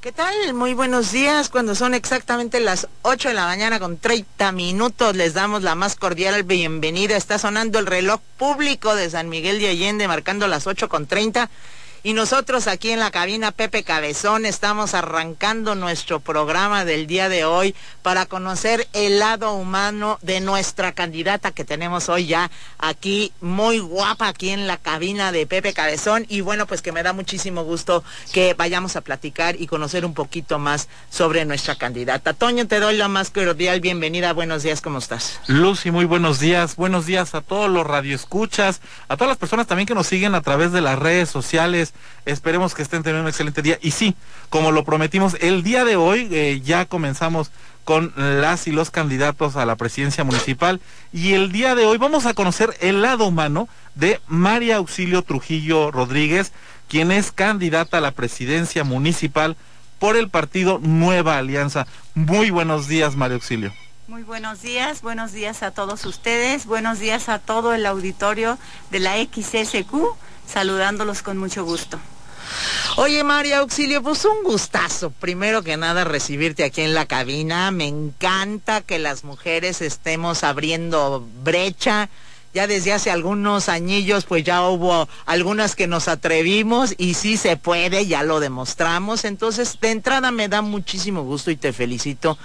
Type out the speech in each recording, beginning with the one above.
¿Qué tal? Muy buenos días. Cuando son exactamente las 8 de la mañana con 30 minutos, les damos la más cordial bienvenida. Está sonando el reloj público de San Miguel de Allende, marcando las 8 con 30. Y nosotros aquí en la cabina Pepe Cabezón estamos arrancando nuestro programa del día de hoy para conocer el lado humano de nuestra candidata que tenemos hoy ya aquí, muy guapa aquí en la cabina de Pepe Cabezón. Y bueno, pues que me da muchísimo gusto que vayamos a platicar y conocer un poquito más sobre nuestra candidata. Toño, te doy la más cordial bienvenida. Buenos días, ¿cómo estás? Lucy, muy buenos días. Buenos días a todos los radioescuchas, a todas las personas también que nos siguen a través de las redes sociales Esperemos que estén teniendo un excelente día. Y sí, como lo prometimos, el día de hoy eh, ya comenzamos con las y los candidatos a la presidencia municipal. Y el día de hoy vamos a conocer el lado humano de María Auxilio Trujillo Rodríguez, quien es candidata a la presidencia municipal por el partido Nueva Alianza. Muy buenos días, María Auxilio. Muy buenos días, buenos días a todos ustedes, buenos días a todo el auditorio de la XSQ saludándolos con mucho gusto. Oye, María Auxilio, pues un gustazo. Primero que nada, recibirte aquí en la cabina. Me encanta que las mujeres estemos abriendo brecha. Ya desde hace algunos añillos, pues ya hubo algunas que nos atrevimos y sí se puede, ya lo demostramos. Entonces, de entrada me da muchísimo gusto y te felicito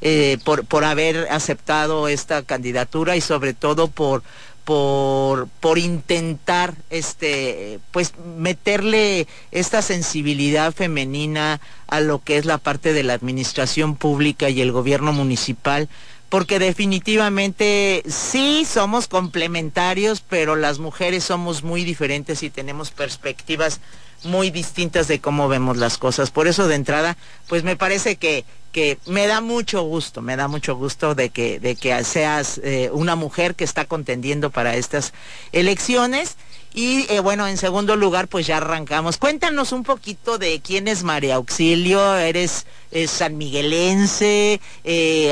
eh, por, por haber aceptado esta candidatura y sobre todo por por, por intentar este pues meterle esta sensibilidad femenina a lo que es la parte de la administración pública y el gobierno municipal porque definitivamente sí somos complementarios, pero las mujeres somos muy diferentes y tenemos perspectivas muy distintas de cómo vemos las cosas. Por eso de entrada, pues me parece que, que me da mucho gusto, me da mucho gusto de que, de que seas eh, una mujer que está contendiendo para estas elecciones. Y eh, bueno, en segundo lugar, pues ya arrancamos. Cuéntanos un poquito de quién es María Auxilio, eres eh, sanmiguelense,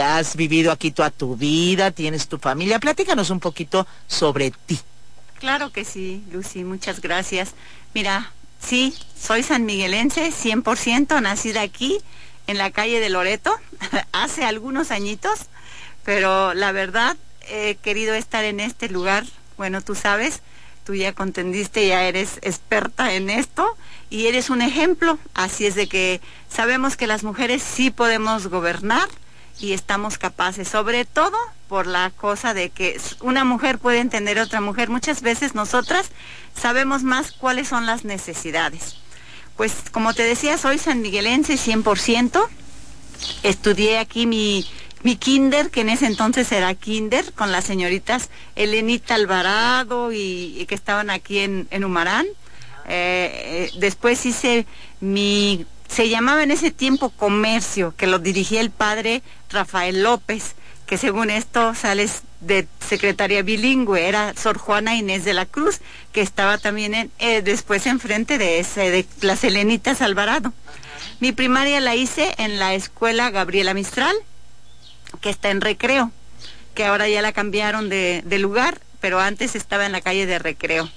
has vivido aquí toda tu vida, tienes tu familia. Platícanos un poquito sobre ti. Claro que sí, Lucy, muchas gracias. Mira, Sí, soy sanmiguelense, 100%, nacida aquí, en la calle de Loreto, hace algunos añitos, pero la verdad he querido estar en este lugar, bueno, tú sabes, tú ya contendiste, ya eres experta en esto y eres un ejemplo, así es de que sabemos que las mujeres sí podemos gobernar y estamos capaces, sobre todo por la cosa de que una mujer puede entender a otra mujer. Muchas veces nosotras sabemos más cuáles son las necesidades. Pues como te decía, soy sanmiguelense 100%. Estudié aquí mi, mi kinder, que en ese entonces era kinder, con las señoritas Elenita Alvarado y, que estaban aquí en, en Humarán. Eh, eh, después hice mi se llamaba en ese tiempo comercio, que lo dirigía el padre Rafael López, que según esto sales de secretaria bilingüe, era Sor Juana Inés de la Cruz, que estaba también en, eh, después enfrente de ese, de las Helenitas Alvarado. Mi primaria la hice en la escuela Gabriela Mistral, que está en Recreo, que ahora ya la cambiaron de, lugar, pero antes estaba en la calle de Recreo.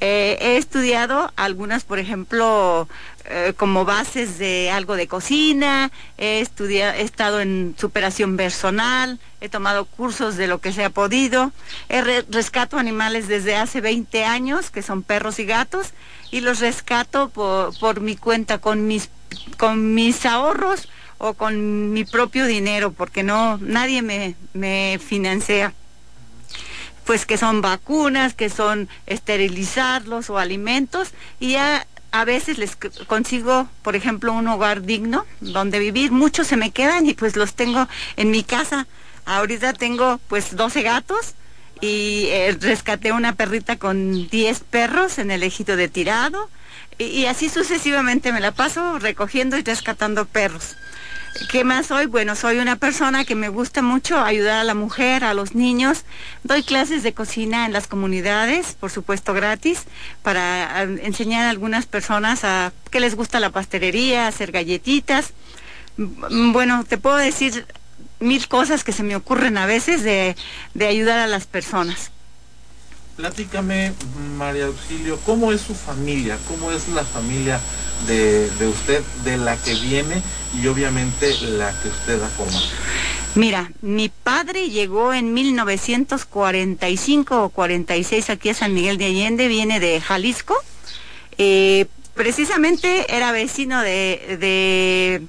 Eh, he estudiado algunas, por ejemplo, eh, como bases de algo de cocina, he, estudiado, he estado en superación personal, he tomado cursos de lo que se ha podido, he rescato animales desde hace 20 años, que son perros y gatos, y los rescato por, mi cuenta, con mis ahorros o con mi propio dinero, porque no, nadie me, me financia pues que son vacunas, que son esterilizarlos o alimentos y ya a veces les consigo, por ejemplo, un hogar digno donde vivir. Muchos se me quedan y pues los tengo en mi casa. Ahorita tengo pues 12 gatos y eh, rescaté una perrita con 10 perros en el ejido de tirado y, y así sucesivamente me la paso recogiendo y rescatando perros. ¿Qué más soy? Bueno, soy una persona que me gusta mucho ayudar a la mujer, a los niños. Doy clases de cocina en las comunidades, por supuesto gratis, para enseñar a algunas personas a que les gusta la pastelería, hacer galletitas. Bueno, te puedo decir mil cosas que se me ocurren a veces de, de ayudar a las personas. Platícame, María Auxilio, ¿cómo es su familia? ¿Cómo es la familia de, de usted, de la que viene y obviamente la que usted ha formado? Mira, mi padre llegó en 1945 o 46 aquí a San Miguel de Allende, viene de Jalisco. Eh, precisamente era vecino de, de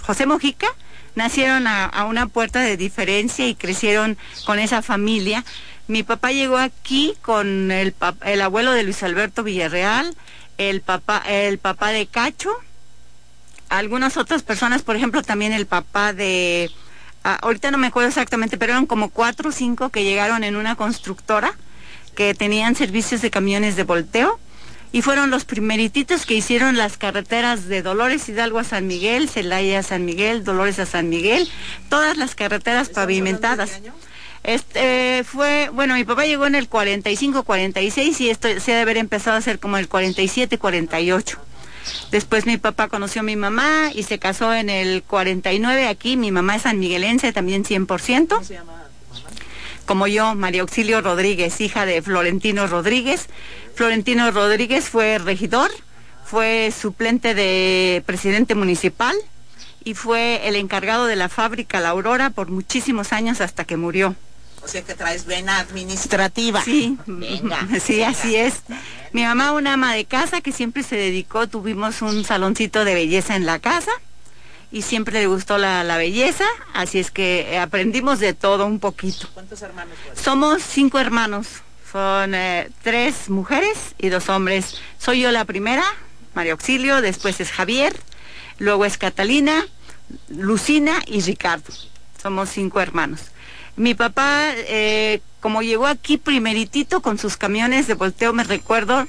José Mojica. Nacieron a, a, una puerta de diferencia y crecieron con esa familia. Mi papá llegó aquí con el, el abuelo de Luis Alberto Villarreal, el papá, el papá de Cacho, algunas otras personas, por ejemplo, también el papá de ah, ahorita no me acuerdo exactamente, pero eran como cuatro o cinco que llegaron en una constructora que tenían servicios de camiones de volteo y fueron los primerititos que hicieron las carreteras de Dolores Hidalgo a San Miguel, Celaya a San Miguel, Dolores a San Miguel, todas las carreteras pavimentadas. Este fue, bueno, mi papá llegó en el 45, 46 y esto se debe haber empezado a ser como el 47, 48. Después mi papá conoció a mi mamá y se casó en el 49 aquí. Mi mamá es sanmiguelense, también 100%. ¿Cómo se llama Como yo, María Auxilio Rodríguez, hija de Florentino Rodríguez. Florentino Rodríguez fue regidor, fue suplente de presidente municipal y fue el encargado de la fábrica La Aurora por muchísimos años hasta que murió. O sea que traes vena administrativa. Sí, venga, sí, venga. así es. Mi mamá, una ama de casa que siempre se dedicó, tuvimos un saloncito de belleza en la casa y siempre le gustó la, la belleza, así es que aprendimos de todo un poquito. ¿Cuántos hermanos? Fueron? Somos cinco hermanos, son eh, tres mujeres y dos hombres. Soy yo la primera, María Auxilio, después es Javier, luego es Catalina, Lucina y Ricardo. Somos cinco hermanos. Mi papá, eh, como llegó aquí primeritito con sus camiones de volteo, me recuerdo,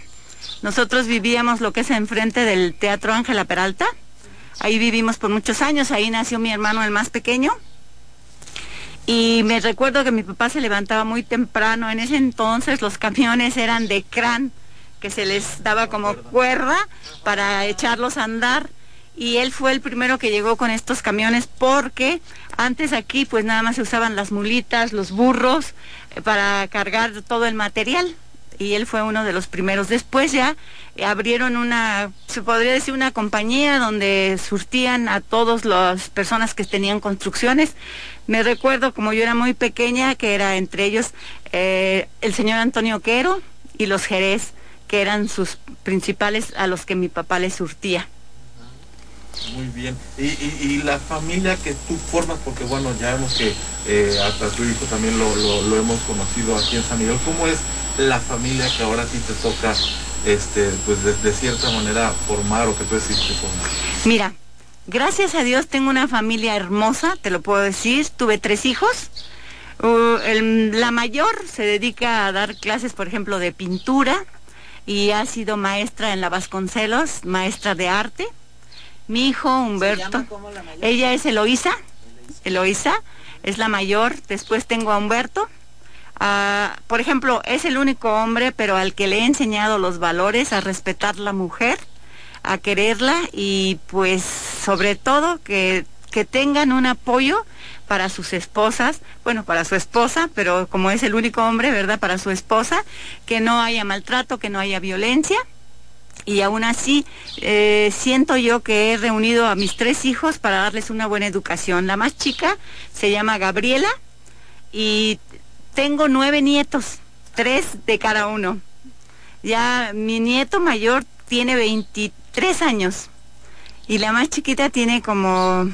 nosotros vivíamos lo que es enfrente del Teatro Ángela Peralta. Ahí vivimos por muchos años, ahí nació mi hermano el más pequeño. Y me recuerdo que mi papá se levantaba muy temprano. En ese entonces los camiones eran de crán, que se les daba como cuerda para echarlos a andar y él fue el primero que llegó con estos camiones porque antes aquí pues nada más se usaban las mulitas, los burros eh, para cargar todo el material y él fue uno de los primeros. Después ya eh, abrieron una, se podría decir una compañía donde surtían a todas las personas que tenían construcciones. Me recuerdo como yo era muy pequeña que era entre ellos eh, el señor Antonio Quero y los Jerez que eran sus principales a los que mi papá les surtía. Muy bien. Y, y, la familia que tú formas, porque bueno, ya vemos que eh, hasta tu hijo también lo, lo, hemos conocido aquí en San Miguel. ¿Cómo es la familia que ahora ti te toca, este, pues de, cierta manera formar o que tú decirte formar? Mira, gracias a Dios tengo una familia hermosa, te lo puedo decir. Tuve tres hijos. Uh, la mayor se dedica a dar clases, por ejemplo, de pintura y ha sido maestra en la Vasconcelos, maestra de arte mi hijo Humberto. Ella es Eloísa. Eloísa es la mayor. Después tengo a Humberto. Uh, por ejemplo, es el único hombre, pero al que le he enseñado los valores, a respetar la mujer, a quererla y pues sobre todo que, que tengan un apoyo para sus esposas, bueno, para su esposa, pero como es el único hombre, ¿verdad? Para su esposa, que no haya maltrato, que no haya violencia y aún así eh, siento yo que he reunido a mis tres hijos para darles una buena educación. La más chica se llama Gabriela y tengo nueve nietos, tres de cada uno. Ya mi nieto mayor tiene 23 años y la más chiquita tiene como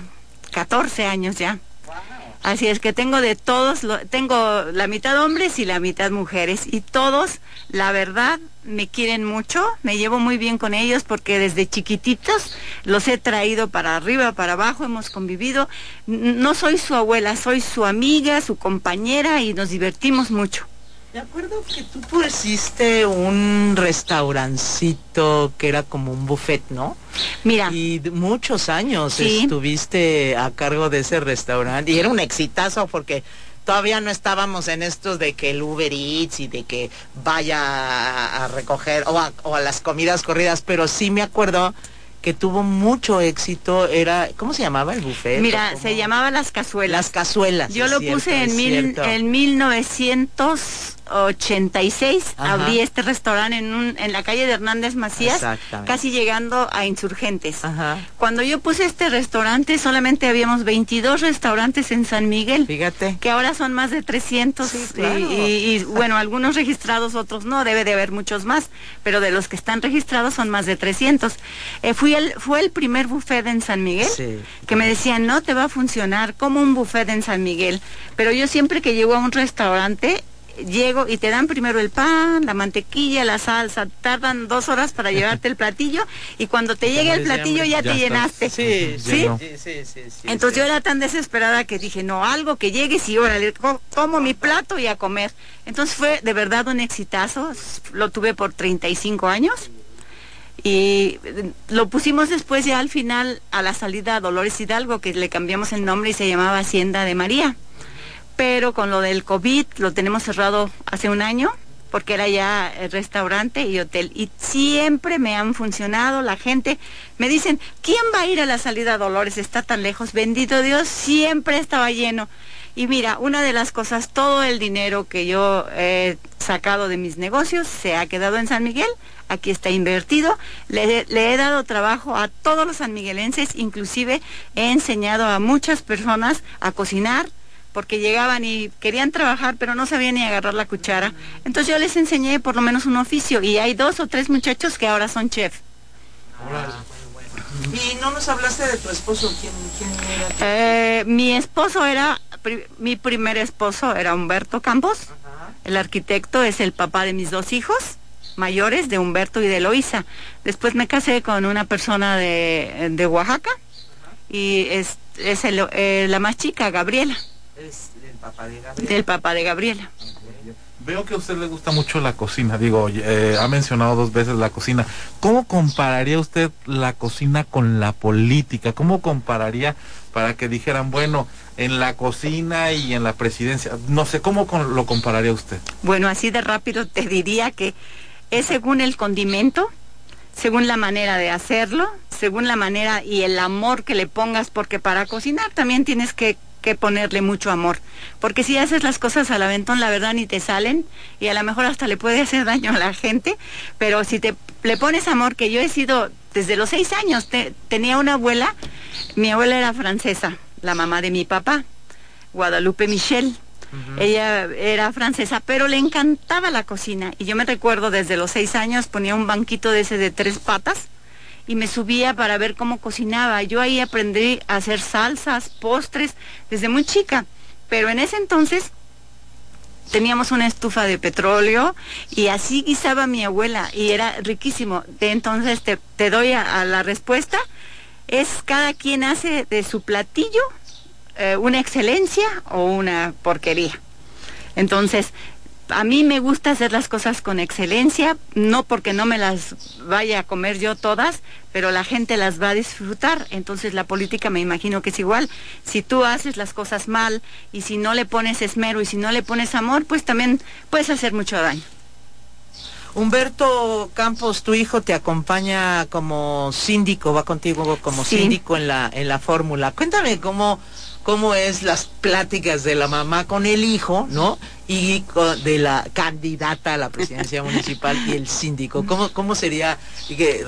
14 años ya. Así es que tengo de todos, tengo la mitad hombres y la mitad mujeres y todos, la verdad, me quieren mucho, me llevo muy bien con ellos porque desde chiquititos los he traído para arriba, para abajo, hemos convivido. No soy su abuela, soy su amiga, su compañera y nos divertimos mucho. Me acuerdo que tú pusiste un restaurancito que era como un buffet, ¿no? Mira. Y muchos años sí. estuviste a cargo de ese restaurante y era un exitazo porque todavía no estábamos en estos de que el Uber Eats y de que vaya a, a recoger o a, o a las comidas corridas, pero sí me acuerdo que tuvo mucho éxito era ¿cómo se llamaba el buffet? Mira, se llamaba las cazuelas. Las cazuelas. Yo lo cierto, puse en mil, en 1900 86 Ajá. abrí este restaurante en, un, en la calle de Hernández Macías, casi llegando a Insurgentes. Ajá. Cuando yo puse este restaurante, solamente habíamos 22 restaurantes en San Miguel. Fíjate. Que ahora son más de 300 Sí, y- claro. y, y, bueno, algunos registrados, otros no, debe de haber muchos más, pero de los que están registrados son más de 300. Eh, fui el, fue el primer buffet en San Miguel Sí. que me decían, no te va a funcionar como un buffet en San Miguel, pero yo siempre que llego a un restaurante, llego y te dan primero el pan, la mantequilla, la salsa, tardan dos horas para llevarte el platillo y cuando te llegue el platillo ya, Ya te llenaste. Sí, sí, sí, sí, Entonces yo era tan desesperada que dije, no, algo que llegues y órale, co- como mi plato y a comer. Entonces fue de verdad un exitazo, lo tuve por 35 años y eh, lo pusimos después ya al final a la salida a Dolores Hidalgo, que le cambiamos el nombre y se llamaba Hacienda de María. Pero con lo del COVID lo tenemos cerrado hace un año porque era ya restaurante y hotel. Y siempre me han funcionado la gente me dicen quién va a ir a la salida a Dolores está tan lejos bendito Dios siempre estaba lleno. Y mira una de las cosas todo el dinero que yo he sacado de mis negocios se ha quedado en San Miguel. Aquí está invertido. Le, le he dado trabajo a todos los sanmiguelenses inclusive he enseñado a muchas personas a cocinar porque llegaban y querían trabajar, pero no sabían ni agarrar la cuchara. Entonces yo les enseñé por lo menos un oficio y hay dos o tres muchachos que ahora son chef. Y no nos hablaste de tu esposo, ¿quién, quién era? Eh, mi esposo era, pri- mi primer esposo era Humberto Campos, Ajá. el arquitecto es el papá de mis dos hijos mayores, de Humberto y de Eloísa. Después me casé con una persona de, de Oaxaca y es, es el- eh, la más chica, Gabriela, Es el papá de Gabriel. del papá de Gabriela. Veo que a usted le gusta mucho la cocina, digo, eh, ha mencionado dos veces la cocina. ¿Cómo compararía usted la cocina con la política? ¿Cómo compararía para que dijeran, bueno, en la cocina y en la presidencia? No sé, ¿cómo con- lo compararía usted? Bueno, así de rápido te diría que es según el condimento, según la manera de hacerlo, según la manera y el amor que le pongas, porque para cocinar también tienes que, que ponerle mucho amor. Porque si haces las cosas al aventón, la verdad ni te salen y a lo mejor hasta le puede hacer daño a la gente, pero si te le pones amor, que yo he sido desde los seis años, te- tenía una abuela, mi abuela era francesa, la mamá de mi papá, Guadalupe Michel. Ella era francesa, pero le encantaba la cocina. Y yo me recuerdo desde los seis años ponía un banquito de ese de tres patas y me subía para ver cómo cocinaba. Yo ahí aprendí a hacer salsas, postres, desde muy chica. Pero en ese entonces teníamos una estufa de petróleo y así guisaba mi abuela y era riquísimo. De entonces te, doy a, a la respuesta. Es cada quien hace de su platillo eh, una excelencia o una porquería. Entonces, a mí me gusta hacer las cosas con excelencia, no porque no me las vaya a comer yo todas, pero la gente las va a disfrutar. Entonces la política me imagino que es igual. Si tú haces las cosas mal y si no le pones esmero y si no le pones amor, pues también puedes hacer mucho daño. Humberto Campos, tu hijo te acompaña como síndico, va contigo como Sí. síndico en la en la fórmula. Cuéntame cómo cómo es las pláticas de la mamá con el hijo, ¿no? Y de la candidata a la presidencia municipal y el síndico. ¿Cómo cómo sería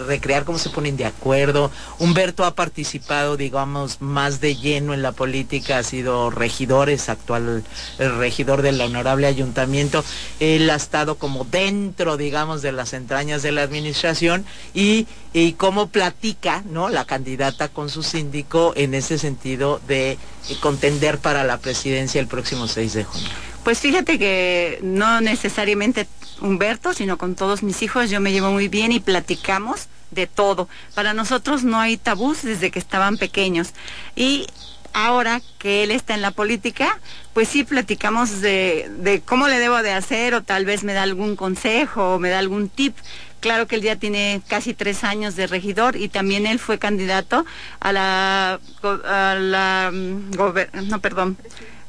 recrear cómo se ponen de acuerdo? Humberto ha participado, digamos, más de lleno en la política, ha sido regidor, es actual regidor del honorable ayuntamiento. Él ha estado como dentro, digamos, de las entrañas de la administración y, y cómo platica, ¿no? La candidata con su síndico en ese sentido de contender para la presidencia el próximo 6 de junio. Pues fíjate que no necesariamente Humberto, sino con todos mis hijos yo me llevo muy bien y platicamos de todo. Para nosotros no hay tabús desde que estaban pequeños. Y ahora que él está en la política, pues sí platicamos de, cómo le debo de hacer o tal vez me da algún consejo o me da algún tip. Claro que él ya tiene casi tres años de regidor y también él fue candidato a la, a la mm, no, perdón,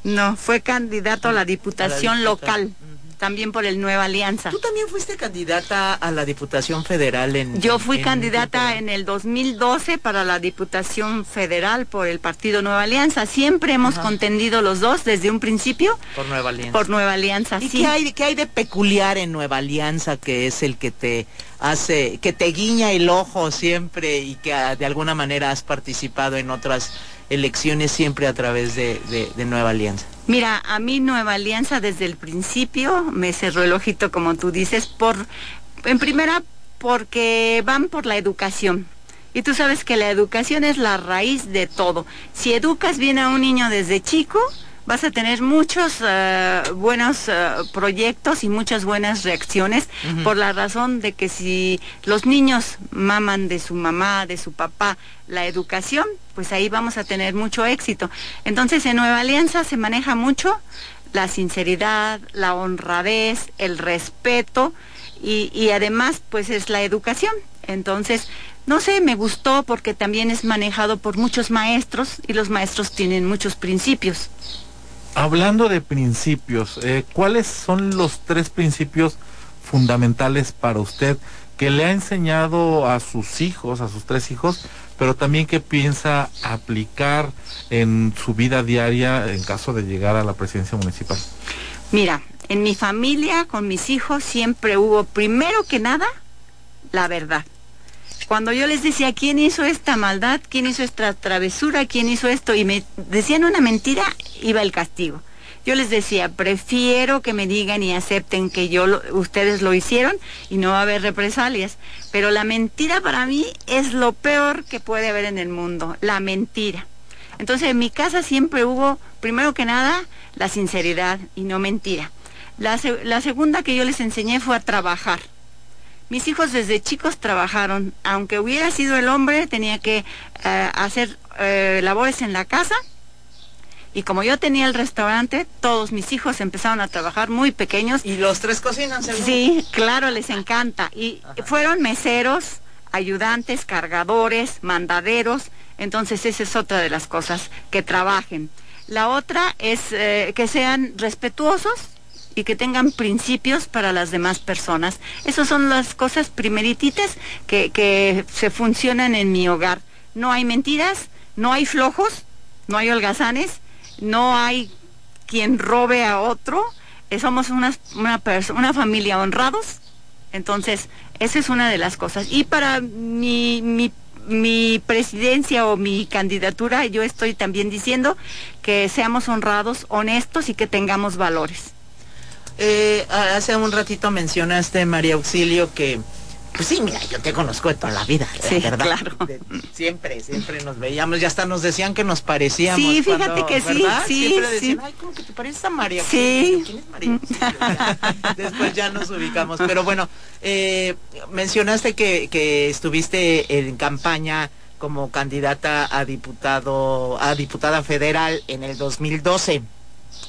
no, fue candidato a la diputación A la diputa- local también por el Nueva Alianza. ¿Tú también fuiste candidata a la Diputación Federal en Yo fui en- candidata en el 2012 para la Diputación Federal por el Partido Nueva Alianza. Siempre hemos Ajá. contendido los dos desde un principio por Nueva Alianza. por Nueva Alianza. ¿Y sí. qué hay, qué hay de peculiar en Nueva Alianza que es el que te hace, que te guiña el ojo siempre y que ah, de alguna manera has participado en otras elecciones siempre a través de, de- Nueva Alianza? Mira, a mí Nueva Alianza desde el principio me cerró el ojito, como tú dices, por, en primera, porque van por la educación. Y tú sabes que la educación es la raíz de todo. Si educas bien a un niño desde chico, vas a tener muchos eh, buenos eh, proyectos y muchas buenas reacciones por la razón de que si los niños maman de su mamá, de su papá, la educación, pues ahí vamos a tener mucho éxito. Entonces en Nueva Alianza se maneja mucho la sinceridad, la honradez, el respeto y, y además pues es la educación. Entonces, no sé, me gustó porque también es manejado por muchos maestros y los maestros tienen muchos principios. Hablando de principios, eh, ¿cuáles son los tres principios fundamentales para usted que le ha enseñado a sus hijos, a sus tres hijos, pero también que piensa aplicar en su vida diaria en caso de llegar a la presidencia municipal? Mira, en mi familia, con mis hijos, siempre hubo, primero que nada, la verdad. Cuando yo les decía quién hizo esta maldad, quién hizo esta travesura, quién hizo esto, y me decían una mentira, iba el castigo. Yo les decía, prefiero que me digan y acepten que yo ustedes lo hicieron y no va a haber represalias. Pero la mentira para mí es lo peor que puede haber en el mundo, la mentira. Entonces en mi casa siempre hubo, primero que nada, la sinceridad y no mentira. La segunda que yo les enseñé fue a trabajar. Mis hijos desde chicos trabajaron, aunque hubiera sido el hombre, tenía que eh, hacer eh, labores en la casa. Y como yo tenía el restaurante, todos mis hijos empezaron a trabajar muy pequeños. Y los tres cocinan? Sí, claro, les encanta. Y Ajá. fueron meseros, ayudantes, cargadores, mandaderos. Entonces esa es otra de las cosas, que trabajen. La otra es eh, que sean respetuosos y que tengan principios para las demás personas. Esas son las cosas primerititas que, que se funcionan en mi hogar. No hay mentiras, no hay flojos, no hay holgazanes, no hay quien robe a otro. Eh, somos una, una, una familia honrados. Entonces, esa es una de las cosas. Y para mi, mi, mi presidencia o mi candidatura, yo estoy también diciendo que seamos honrados, honestos y que tengamos valores. Eh, hace un ratito mencionaste, María Auxilio, que, pues sí, mira, yo te conozco de toda la vida, Sí, ¿verdad? claro. De- siempre, siempre nos veíamos, ya hasta nos decían que nos parecíamos. Sí, fíjate cuando, que sí, ¿verdad? sí, Siempre decían, sí. ay, ¿cómo que te pareces a María Sí. Auxilio? ¿Quién es María? Ya, Después ya nos ubicamos, pero bueno, eh, mencionaste que, que estuviste en campaña como candidata a diputado, a diputada federal en el 2012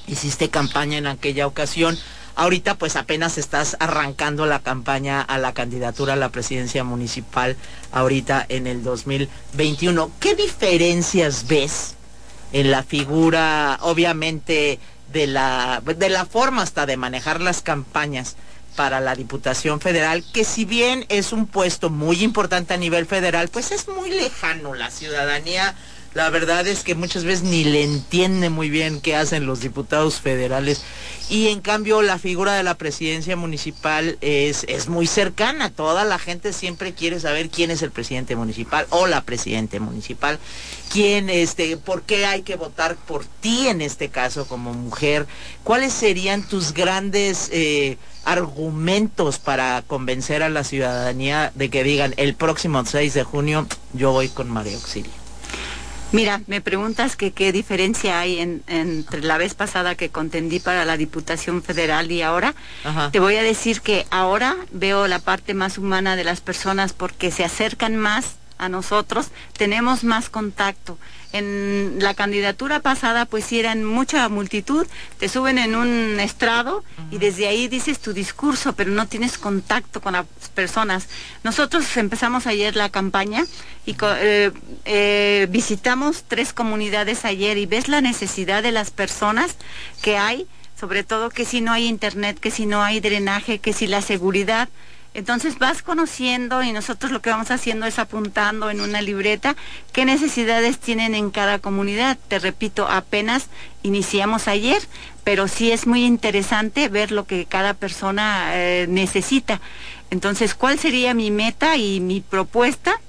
hiciste campaña en aquella ocasión. Ahorita pues apenas estás arrancando la campaña a la candidatura a la presidencia municipal ahorita en el 2021. ¿Qué diferencias ves en la figura, obviamente, de la, de la forma hasta de manejar las campañas para la Diputación Federal, que si bien es un puesto muy importante a nivel federal, pues es muy lejano la ciudadanía. La verdad es que muchas veces ni le entiende muy bien qué hacen los diputados federales. Y en cambio la figura de la presidencia municipal es, es muy cercana. Toda la gente siempre quiere saber quién es el presidente municipal o la presidente municipal. Quién, este, por qué hay que votar por ti en este caso como mujer. ¿Cuáles serían tus grandes eh, argumentos para convencer a la ciudadanía de que digan el próximo 6 de junio yo voy con María Auxilio? Mira, me preguntas que qué diferencia hay en- entre la vez pasada que contendí para la Diputación Federal y ahora. Ajá. Te voy a decir que ahora veo la parte más humana de las personas porque se acercan más a nosotros, tenemos más contacto. En la candidatura pasada, pues sí eran mucha multitud, te suben en un estrado y desde ahí dices tu discurso, pero no tienes contacto con las personas. Nosotros empezamos ayer la campaña y eh, eh, visitamos tres comunidades ayer y ves la necesidad de las personas que hay sobre todo que si no hay internet, que si no hay drenaje, que si la seguridad. Entonces vas conociendo y nosotros lo que vamos haciendo es apuntando en una libreta qué necesidades tienen en cada comunidad. Te repito, apenas iniciamos ayer, pero sí es muy interesante ver lo que cada persona eh, necesita. Entonces, ¿cuál sería mi meta y mi propuesta?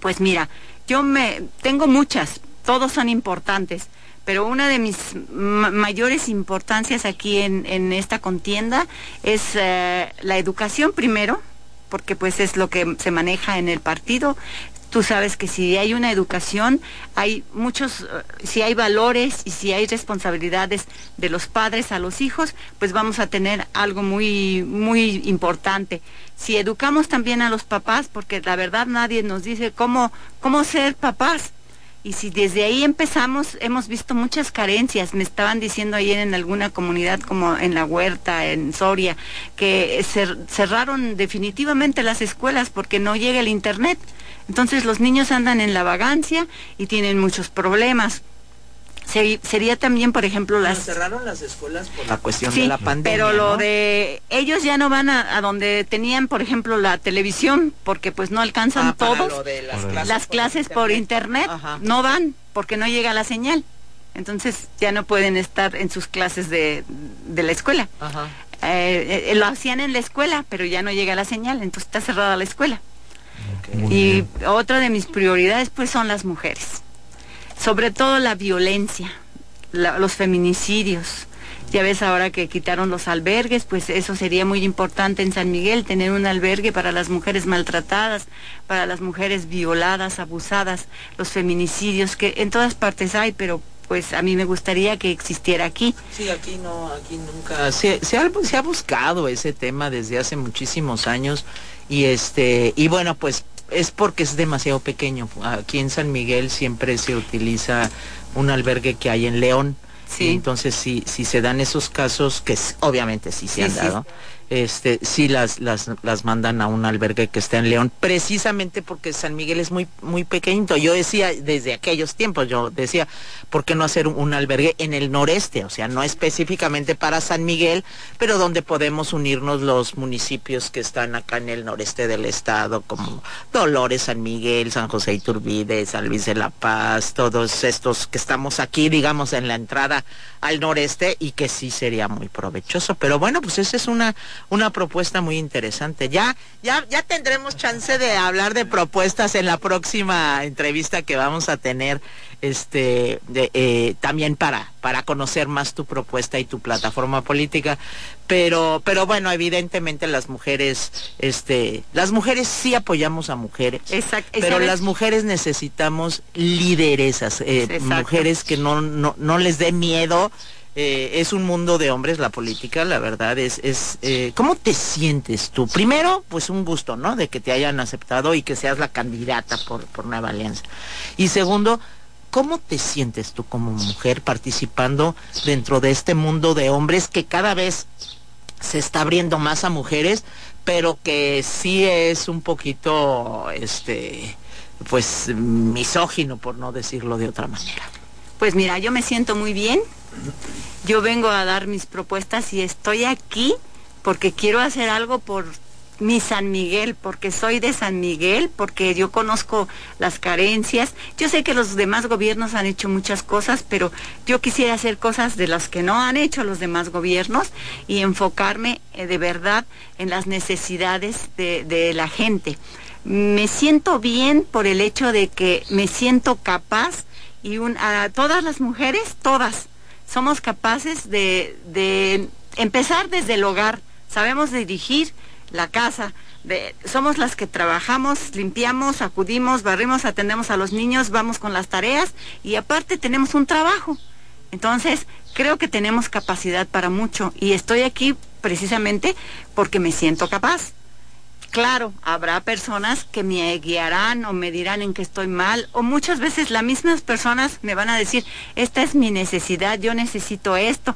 Pues mira, yo me tengo muchas, todos son importantes, pero una de mis mayores importancias aquí en, esta contienda es eh, la educación primero, porque pues es lo que se maneja en el partido. Tú sabes que si hay una educación, hay muchos, eh, si hay valores y si hay responsabilidades de los padres a los hijos, pues vamos a tener algo muy, muy importante. Si educamos también a los papás, porque la verdad nadie nos dice cómo, cómo ser papás, y si desde ahí empezamos, hemos visto muchas carencias. Me estaban diciendo ayer en alguna comunidad como en La Huerta, en Soria, que cerraron definitivamente las escuelas porque no llega el Internet. Entonces los niños andan en la vagancia y tienen muchos problemas sería también, por ejemplo, las... cerraron las escuelas por la cuestión de la pandemia. Pero lo de ellos ya no van a, donde tenían, por ejemplo, la televisión, porque pues no alcanzan ah, todos. las, clases, por internet, no van, porque no llega la señal. Entonces ya no pueden estar en sus clases de, la escuela. Eh, eh, lo hacían en la escuela, pero ya no llega la señal, entonces está cerrada la escuela. Y otra de mis prioridades pues son las mujeres sobre todo la violencia, los feminicidios. Ya ves ahora que quitaron los albergues, pues eso sería muy importante en San Miguel, tener un albergue para las mujeres maltratadas, para las mujeres violadas, abusadas, los feminicidios que en todas partes hay, pero pues a mí me gustaría que existiera aquí. Sí, aquí no, aquí nunca. Se, ha, se ha buscado ese tema desde hace muchísimos años y este y bueno pues es porque es demasiado pequeño. Aquí en San Miguel siempre se utiliza un albergue que hay en León. Sí. entonces, si, si se dan esos casos, que obviamente sí se han dado, este, sí las, las, mandan a un albergue que está en León, precisamente porque San Miguel es muy, muy pequeñito. Yo decía, desde aquellos tiempos, yo decía, ¿por qué no hacer un, albergue en el noreste? O sea, no específicamente para San Miguel, pero donde podemos unirnos los municipios que están acá en el noreste del estado, como Dolores, San Miguel, San José Iturbide, San Luis de la Paz, todos estos que estamos aquí, digamos, en la entrada al noreste y que sí sería muy provechoso. Pero bueno, pues esa es una una propuesta muy interesante. Ya, ya, ya tendremos chance de hablar de propuestas en la próxima entrevista que vamos a tener, este, de, eh, también para, para conocer más tu propuesta y tu plataforma política. Pero, pero bueno, evidentemente las mujeres, este, las mujeres sí apoyamos a mujeres. Pero las mujeres necesitamos lideresas, eh, mujeres que no, no, no les dé miedo eh, es un mundo de hombres la política, la verdad es, es eh, ¿cómo te sientes tú? Primero, pues un gusto, ¿no? De que te hayan aceptado y que seas la candidata por, por Nueva Alianza. Y segundo, ¿cómo te sientes tú como mujer participando dentro de este mundo de hombres que cada vez se está abriendo más a mujeres, pero que sí es un poquito, este, pues misógino, por no decirlo de otra manera? Pues mira, yo me siento muy bien. Yo vengo a dar mis propuestas y estoy aquí porque quiero hacer algo por mi San Miguel, porque soy de San Miguel, porque yo conozco las carencias. Yo sé que los demás gobiernos han hecho muchas cosas, pero yo quisiera hacer cosas de las que no han hecho los demás gobiernos y enfocarme eh, de verdad en las necesidades de, la gente. Me siento bien por el hecho de que me siento capaz y a todas las mujeres, todas, somos capaces de, de empezar desde el hogar, sabemos dirigir la casa, somos las que trabajamos, limpiamos, acudimos, barrimos, atendemos a los niños, vamos con las tareas y aparte tenemos un trabajo. Entonces, creo que tenemos capacidad para mucho y estoy aquí precisamente porque me siento capaz. Claro, habrá personas que me guiarán o me dirán en que estoy mal, o muchas veces las mismas personas me van a decir, esta es mi necesidad, yo necesito esto.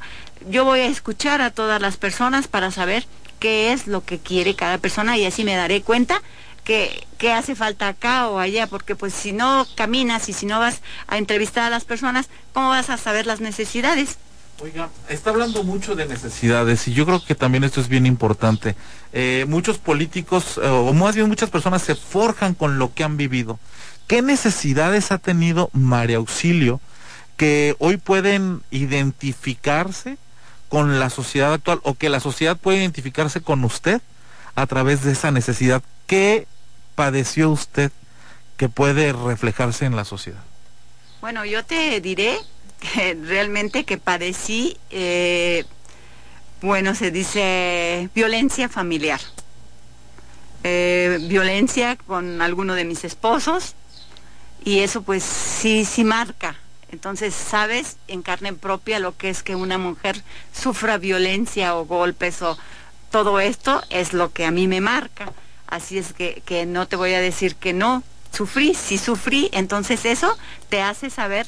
Yo voy a escuchar a todas las personas para saber qué es lo que quiere cada persona y así me daré cuenta que, que hace falta acá o allá, porque pues si no caminas y si no vas a entrevistar a las personas, ¿cómo vas a saber las necesidades? Oiga, está hablando mucho de necesidades y yo creo que también esto es bien importante. Eh, muchos políticos, eh, o más bien muchas personas se forjan con lo que han vivido. ¿Qué necesidades ha tenido María Auxilio que hoy pueden identificarse con la sociedad actual o que la sociedad puede identificarse con usted a través de esa necesidad? ¿Qué padeció usted que puede reflejarse en la sociedad? Bueno, yo te diré realmente que padecí, eh, bueno, se dice violencia familiar. Eh, violencia con alguno de mis esposos y eso pues sí, sí marca. Entonces sabes en carne propia lo que es que una mujer sufra violencia o golpes o todo esto es lo que a mí me marca. Así es que, que no te voy a decir que no, sufrí, sí sufrí, entonces eso te hace saber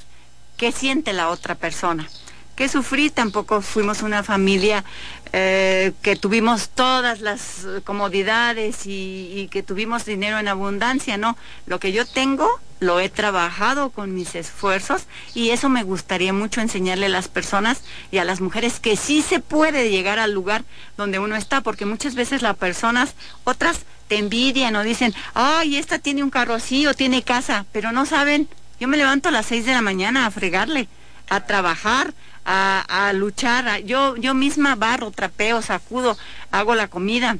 qué siente la otra persona. ¿Qué sufrí? Tampoco fuimos una familia eh, que tuvimos todas las comodidades y, y, que tuvimos dinero en abundancia, no. Lo que yo tengo lo he trabajado con mis esfuerzos y eso me gustaría mucho enseñarle a las personas y a las mujeres que sí se puede llegar al lugar donde uno está, porque muchas veces las personas, otras te envidian o dicen, ay, esta tiene un carro así o tiene casa, pero no saben yo me levanto a las seis de la mañana a fregarle, a trabajar, a, a luchar. A, yo, yo misma barro, trapeo, sacudo, hago la comida.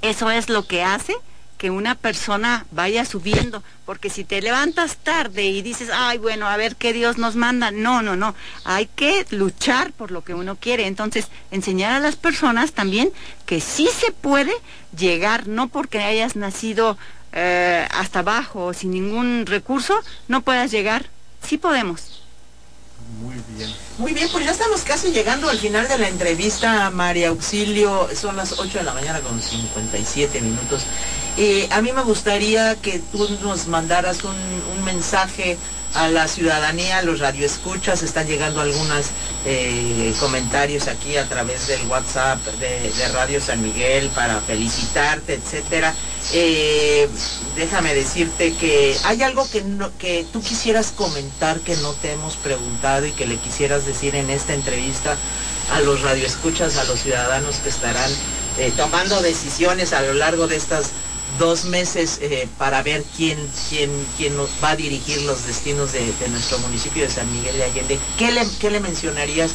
Eso es lo que hace que una persona vaya subiendo, porque si te levantas tarde y dices, ay, bueno, a ver qué Dios nos manda, no, no, no, hay que luchar por lo que uno quiere. Entonces, enseñar a las personas también que sí se puede llegar, no porque hayas nacido eh, hasta abajo, sin ningún recurso, no puedas llegar. Sí podemos. Muy bien. Muy bien, pues ya estamos casi llegando al final de la entrevista, María Auxilio. Son las 8 de la mañana con 57 minutos. Eh, a mí me gustaría que tú nos mandaras un, un mensaje a la ciudadanía, los radioescuchas, están llegando algunos eh, comentarios aquí a través del WhatsApp de, de, Radio San Miguel para felicitarte, etcétera. Eh, déjame decirte que hay algo que, que tú quisieras comentar que no te hemos preguntado y que le quisieras decir en esta entrevista a los radioescuchas, a los ciudadanos que estarán eh, tomando decisiones a lo largo de estas dos meses eh, para ver quién, quién, quién va a dirigir los destinos de, de, nuestro municipio de San Miguel de Allende. ¿Qué le, qué le mencionarías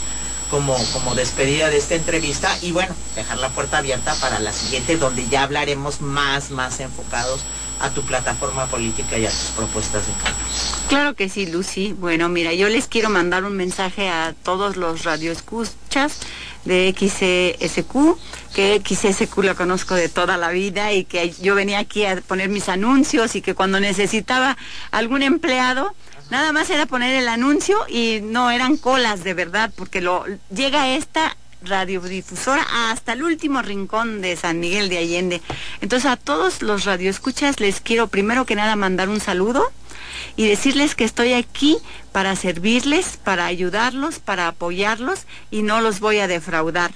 como, como despedida de esta entrevista? Y bueno, dejar la puerta abierta para la siguiente, donde ya hablaremos más, más enfocados a tu plataforma política y a tus propuestas de cambio. Claro que sí, Lucy. Bueno, mira, yo les quiero mandar un mensaje a todos los radioescuchas de XSQ, que XSQ la conozco de toda la vida y que yo venía aquí a poner mis anuncios y que cuando necesitaba algún empleado, nada más era poner el anuncio y no eran colas de verdad, porque lo llega esta radiodifusora hasta el último rincón de San Miguel de Allende. Entonces a todos los radioescuchas les quiero primero que nada mandar un saludo y decirles que estoy aquí para servirles, para ayudarlos, para apoyarlos y no los voy a defraudar.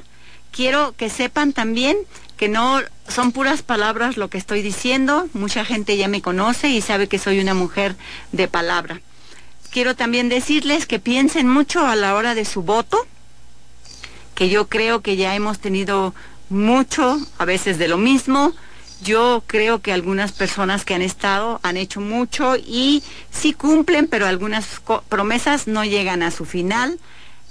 Quiero que sepan también que no son puras palabras lo que estoy diciendo, mucha gente ya me conoce y sabe que soy una mujer de palabra. Quiero también decirles que piensen mucho a la hora de su voto, que yo creo que ya hemos tenido mucho, a veces de lo mismo, yo creo que algunas personas que han estado han hecho mucho y sí cumplen, pero algunas promesas no llegan a su final.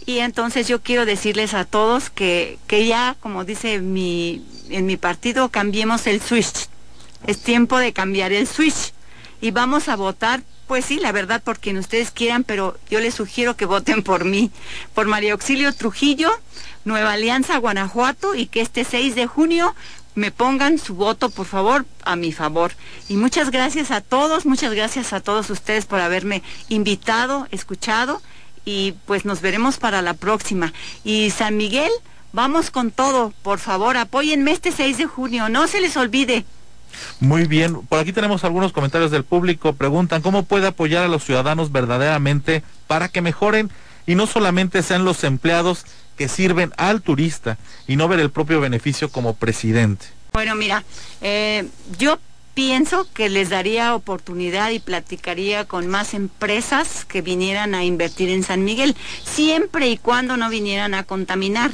Y entonces yo quiero decirles a todos que, que ya, como dice mi, en mi partido, cambiemos el switch. Es tiempo de cambiar el switch. Y vamos a votar, pues sí, la verdad, por quien ustedes quieran, pero yo les sugiero que voten por mí, por María Auxilio Trujillo, Nueva Alianza Guanajuato, y que este 6 de junio me pongan su voto, por favor, a mi favor. Y muchas gracias a todos, muchas gracias a todos ustedes por haberme invitado, escuchado y pues nos veremos para la próxima. Y San Miguel, vamos con todo, por favor, apóyenme este 6 de junio, no se les olvide. Muy bien, por aquí tenemos algunos comentarios del público, preguntan cómo puede apoyar a los ciudadanos verdaderamente para que mejoren y no solamente sean los empleados que sirven al turista y no ver el propio beneficio como presidente. Bueno, mira, eh, yo pienso que les daría oportunidad y platicaría con más empresas que vinieran a invertir en San Miguel, siempre y cuando no vinieran a contaminar,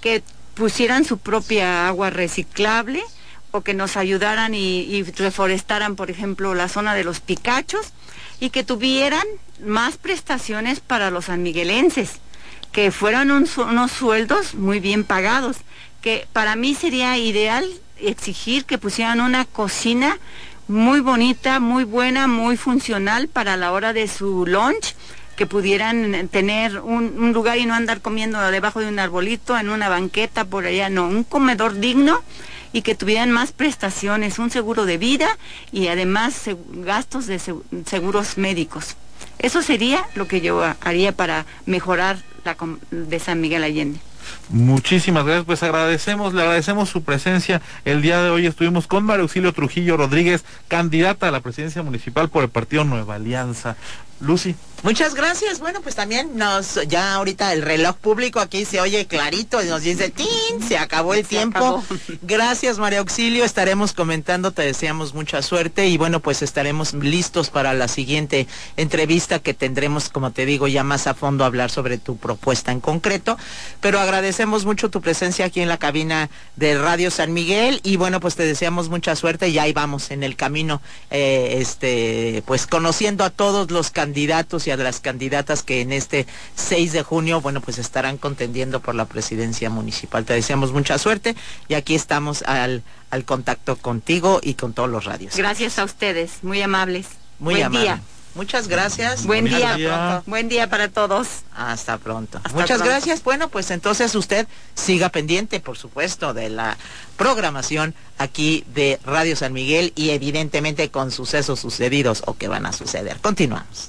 que pusieran su propia agua reciclable o que nos ayudaran y, reforestaran, por ejemplo, la zona de los Picachos y que tuvieran más prestaciones para los sanmiguelenses, que fueran unos sueldos muy bien pagados, que para mí sería ideal exigir que pusieran una cocina muy bonita, muy buena, muy funcional para la hora de su lunch, que pudieran tener un, lugar y no andar comiendo debajo de un arbolito, en una banqueta por allá, no, un comedor digno y que tuvieran más prestaciones, un seguro de vida y además gastos de seguros médicos. Eso sería lo que yo haría para mejorar la de San Miguel Allende. Muchísimas gracias, pues agradecemos, le agradecemos su presencia. El día de hoy estuvimos con María Auxilio Trujillo Rodríguez, candidata a la presidencia municipal por el partido Nueva Alianza. Lucy. Muchas gracias. Bueno, pues también nos, ya ahorita el reloj público aquí se oye clarito y nos dice, ¡tin! Se acabó el tiempo. Gracias, María Auxilio. Estaremos comentando, te deseamos mucha suerte y bueno, pues estaremos listos para la siguiente entrevista que tendremos, como te digo, ya más a fondo hablar sobre tu propuesta en concreto. Pero agradecemos mucho tu presencia aquí en la cabina de Radio San Miguel y bueno, pues te deseamos mucha suerte y ahí vamos en el camino, eh, este, pues conociendo a todos los candidatos y de las candidatas que en este 6 de junio, bueno, pues estarán contendiendo por la presidencia municipal. Te deseamos mucha suerte y aquí estamos al, al contacto contigo y con todos los radios. Gracias a ustedes, muy amables. Muy Buen Día. Muchas gracias. Buen día. Buen día para todos. Hasta pronto. Muchas gracias. Bueno, pues entonces usted siga pendiente, por supuesto, de la programación aquí de Radio San Miguel y evidentemente con sucesos sucedidos o que van a suceder. Continuamos.